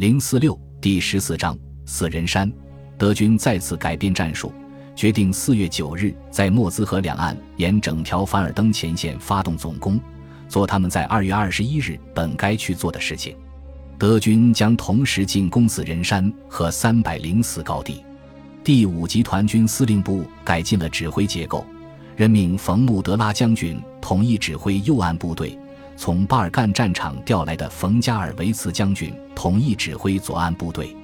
零四六第十四章死人山，德军再次改变战术，决定四月九日在莫兹河两岸沿整条凡尔登前线发动总攻，做他们在二月二十一日本该去做的事情。德军将同时进攻死人山和三百零四高地。第五集团军司令部改进了指挥结构，任命冯穆德拉将军统一指挥右岸部队。从巴尔干战场调来的冯加尔维茨将军统一指挥左岸部队。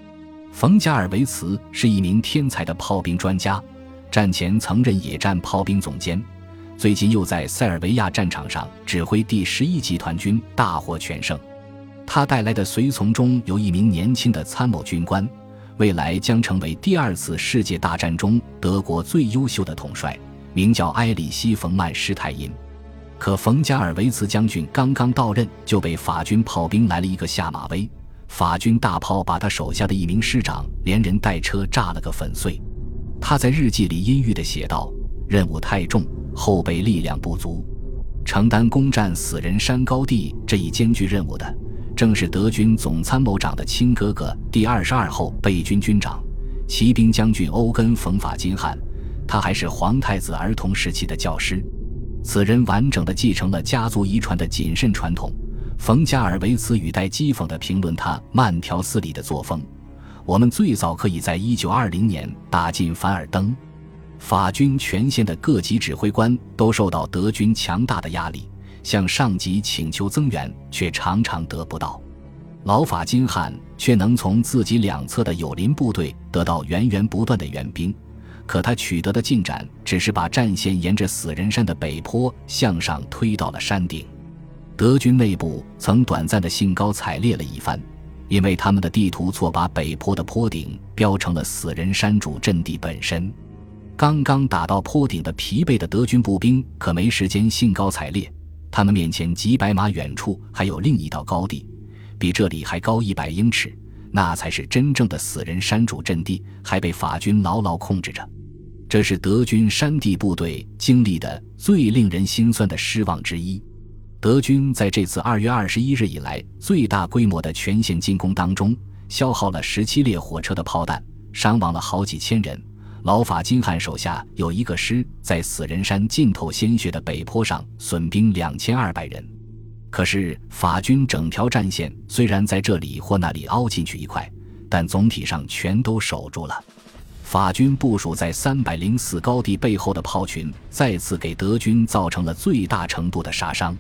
冯加尔维茨是一名天才的炮兵专家，战前曾任野战炮兵总监，最近又在塞尔维亚战场上指挥第十一集团军大获全胜。他带来的随从中有一名年轻的参谋军官，未来将成为第二次世界大战中德国最优秀的统帅，名叫埃里希·冯曼施泰因。可冯加尔维茨将军刚刚到任，就被法军炮兵来了一个下马威。法军大炮把他手下的一名师长连人带车炸了个粉碎。他在日记里阴郁地写道：“任务太重，后备力量不足。承担攻占死人山高地这一艰巨任务的，正是德军总参谋长的亲哥哥，第二十二后备军军长、骑兵将军欧根·冯法金汉。他还是皇太子儿童时期的教师。”此人完整的继承了家族遗传的谨慎传统。冯加尔维茨语带讥讽的评论他慢条斯理的作风。我们最早可以在一九二零年打进凡尔登。法军全线的各级指挥官都受到德军强大的压力，向上级请求增援，却常常得不到。老法金汉却能从自己两侧的友邻部队得到源源不断的援兵。可他取得的进展只是把战线沿着死人山的北坡向上推到了山顶。德军内部曾短暂的兴高采烈了一番，因为他们的地图错把北坡的坡顶标成了死人山主阵地本身。刚刚打到坡顶的疲惫的德军步兵可没时间兴高采烈，他们面前几百码远处还有另一道高地，比这里还高一百英尺，那才是真正的死人山主阵地，还被法军牢牢控制着。这是德军山地部队经历的最令人心酸的失望之一。德军在这次二月二十一日以来最大规模的全线进攻当中，消耗了十七列火车的炮弹，伤亡了好几千人。老法金汉手下有一个师在死人山浸透鲜血的北坡上损兵两千二百人。可是法军整条战线虽然在这里或那里凹进去一块，但总体上全都守住了。法军部署在三百零四高地背后的炮群，再次给德军造成了最大程度的杀伤。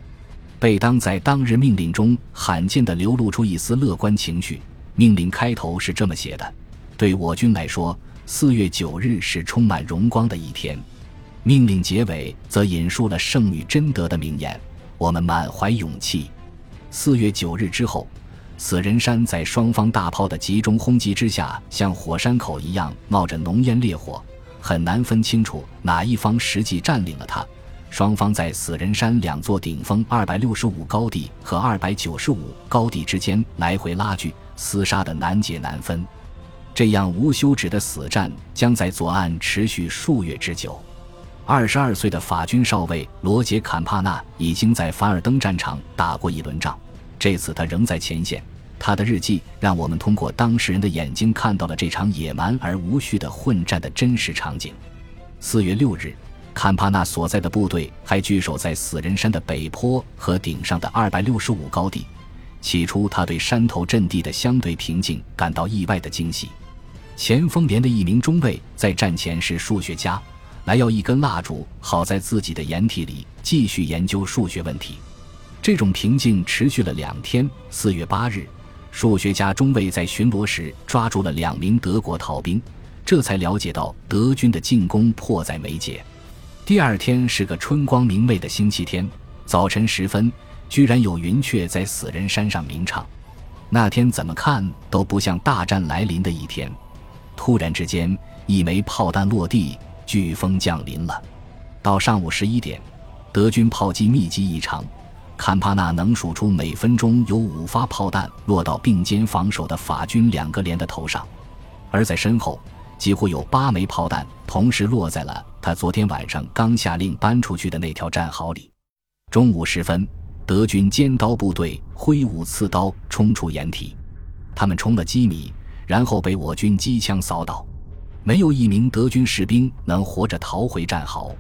贝当在当日命令中罕见地流露出一丝乐观情绪。命令开头是这么写的：“对我军来说，四月九日是充满荣光的一天。”命令结尾则引述了圣女贞德的名言：“我们满怀勇气。”四月九日之后。死人山在双方大炮的集中轰击之下，像火山口一样冒着浓烟烈火，很难分清楚哪一方实际占领了它。双方在死人山两座顶峰二百六十五高地和二百九十五高地之间来回拉锯，厮杀的难解难分。这样无休止的死战将在左岸持续数月之久。二十二岁的法军少尉罗杰·坎帕纳已经在凡尔登战场打过一轮仗。这次他仍在前线，他的日记让我们通过当事人的眼睛看到了这场野蛮而无序的混战的真实场景。四月六日，坎帕纳所在的部队还据守在死人山的北坡和顶上的二百六十五高地。起初，他对山头阵地的相对平静感到意外的惊喜。前锋连的一名中尉在战前是数学家，来要一根蜡烛，好在自己的掩体里继续研究数学问题。这种平静持续了两天。四月八日，数学家中尉在巡逻时抓住了两名德国逃兵，这才了解到德军的进攻迫在眉睫。第二天是个春光明媚的星期天，早晨时分，居然有云雀在死人山上鸣唱。那天怎么看都不像大战来临的一天。突然之间，一枚炮弹落地，飓风降临了。到上午十一点，德军炮击密集异常。坎帕纳能数出每分钟有五发炮弹落到并肩防守的法军两个连的头上，而在身后几乎有八枚炮弹同时落在了他昨天晚上刚下令搬出去的那条战壕里。中午时分，德军尖刀部队挥舞刺刀冲出掩体，他们冲了几米，然后被我军机枪扫倒，没有一名德军士兵能活着逃回战壕。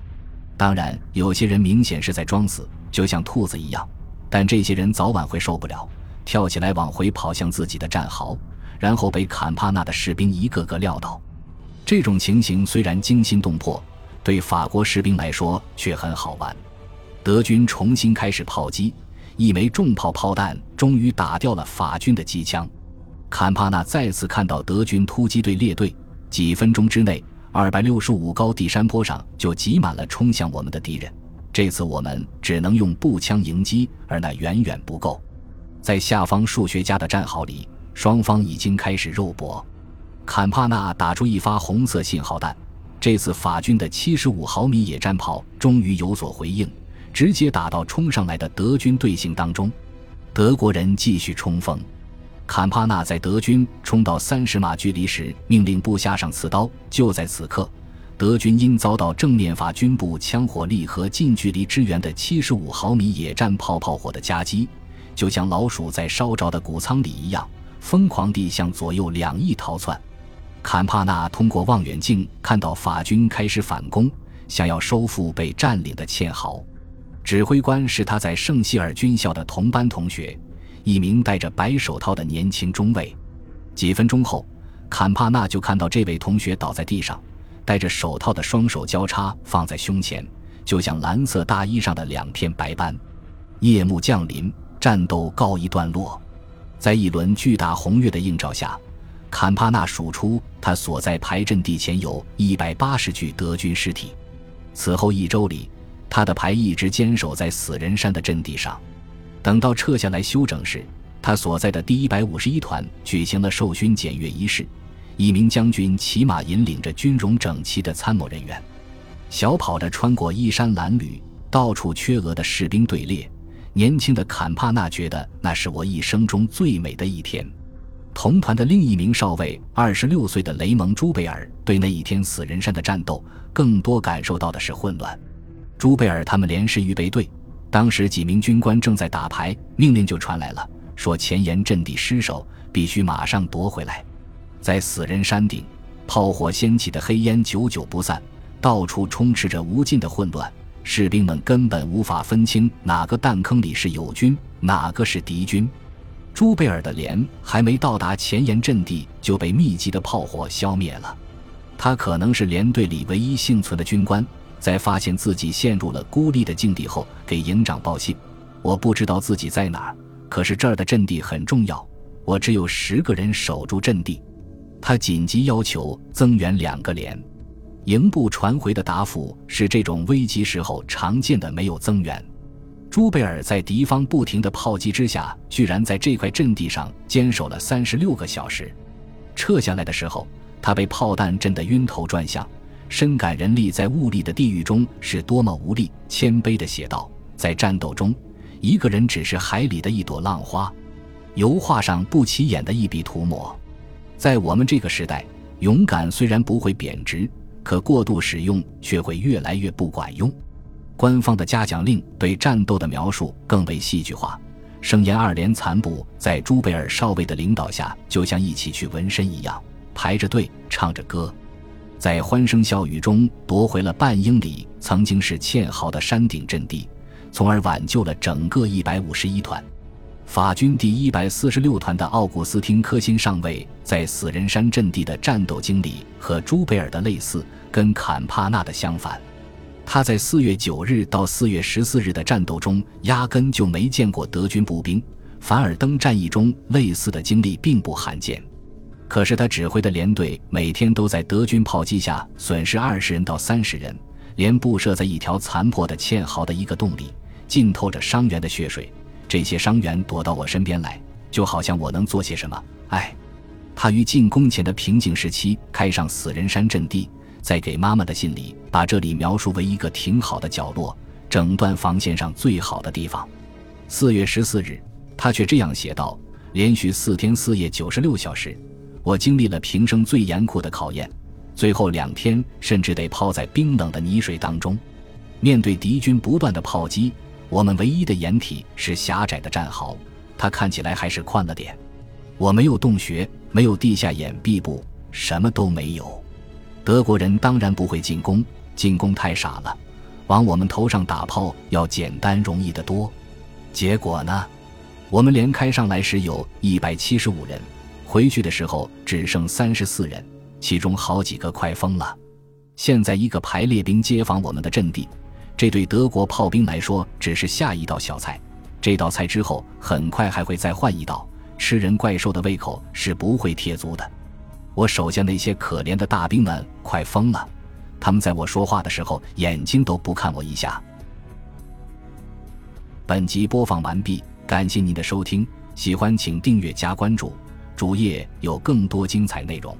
当然，有些人明显是在装死，就像兔子一样。但这些人早晚会受不了，跳起来往回跑向自己的战壕，然后被坎帕纳的士兵一个个撂倒。这种情形虽然惊心动魄，对法国士兵来说却很好玩。德军重新开始炮击，一枚重炮炮弹终于打掉了法军的机枪。坎帕纳再次看到德军突击队列队，几分钟之内，二百六十五高地山坡上就挤满了冲向我们的敌人。这次我们只能用步枪迎击，而那远远不够。在下方数学家的战壕里，双方已经开始肉搏。坎帕纳打出一发红色信号弹，这次法军的七十五毫米野战炮终于有所回应，直接打到冲上来的德军队形当中。德国人继续冲锋。坎帕纳在德军冲到三十码距离时，命令部下上刺刀。就在此刻。德军因遭到正面法军部枪火力和近距离支援的七十五毫米野战炮炮火的夹击，就像老鼠在烧着的谷仓里一样，疯狂地向左右两翼逃窜。坎帕纳通过望远镜看到法军开始反攻，想要收复被占领的堑壕。指挥官是他在圣希尔军校的同班同学，一名戴着白手套的年轻中尉。几分钟后，坎帕纳就看到这位同学倒在地上。戴着手套的双手交叉放在胸前，就像蓝色大衣上的两片白斑。夜幕降临，战斗告一段落。在一轮巨大红月的映照下，坎帕纳数出他所在排阵地前有一百八十具德军尸体。此后一周里，他的排一直坚守在死人山的阵地上。等到撤下来休整时，他所在的第一百五十一团举行了授勋检阅仪式。一名将军骑马引领着军容整齐的参谋人员，小跑着穿过衣衫褴褛、到处缺额的士兵队列。年轻的坎帕纳觉得那是我一生中最美的一天。同团的另一名少尉，二十六岁的雷蒙·朱贝尔，对那一天死人山的战斗更多感受到的是混乱。朱贝尔他们连是预备队，当时几名军官正在打牌，命令就传来了，说前沿阵地失守，必须马上夺回来。在死人山顶，炮火掀起的黑烟久久不散，到处充斥着无尽的混乱。士兵们根本无法分清哪个弹坑里是友军，哪个是敌军。朱贝尔的连还没到达前沿阵地，就被密集的炮火消灭了。他可能是连队里唯一幸存的军官，在发现自己陷入了孤立的境地后，给营长报信：“我不知道自己在哪儿，可是这儿的阵地很重要，我只有十个人守住阵地。”他紧急要求增援两个连，营部传回的答复是这种危急时候常见的没有增援。朱贝尔在敌方不停的炮击之下，居然在这块阵地上坚守了三十六个小时。撤下来的时候，他被炮弹震得晕头转向，深感人力在物力的地狱中是多么无力。谦卑的写道：“在战斗中，一个人只是海里的一朵浪花，油画上不起眼的一笔涂抹。”在我们这个时代，勇敢虽然不会贬值，可过度使用却会越来越不管用。官方的嘉奖令对战斗的描述更为戏剧化。声言二连残部在朱贝尔少尉的领导下，就像一起去纹身一样，排着队唱着歌，在欢声笑语中夺回了半英里曾经是堑壕的山顶阵地，从而挽救了整个一百五十一团。法军第一百四十六团的奥古斯汀·科辛上尉在死人山阵地的战斗经历和朱贝尔的类似，跟坎帕纳的相反。他在四月九日到四月十四日的战斗中，压根就没见过德军步兵。凡尔登战役中类似的经历并不罕见。可是他指挥的连队每天都在德军炮击下损失二十人到三十人，连布设在一条残破的堑壕的一个洞里，浸透着伤员的血水。这些伤员躲到我身边来，就好像我能做些什么。哎，他于进攻前的平静时期开上死人山阵地，在给妈妈的信里把这里描述为一个挺好的角落，整段防线上最好的地方。四月十四日，他却这样写道：连续四天四夜九十六小时，我经历了平生最严酷的考验，最后两天甚至得泡在冰冷的泥水当中，面对敌军不断的炮击。我们唯一的掩体是狭窄的战壕，它看起来还是宽了点。我没有洞穴，没有地下掩蔽部，什么都没有。德国人当然不会进攻，进攻太傻了，往我们头上打炮要简单容易得多。结果呢，我们连开上来时有一百七十五人，回去的时候只剩三十四人，其中好几个快疯了。现在一个排列兵接防我们的阵地，这对德国炮兵来说只是下一道小菜。这道菜之后很快还会再换一道，吃人怪兽的胃口是不会贴足的。我手下那些可怜的大兵们快疯了，他们在我说话的时候眼睛都不看我一下。本集播放完毕，感谢您的收听，喜欢请订阅加关注，主页有更多精彩内容。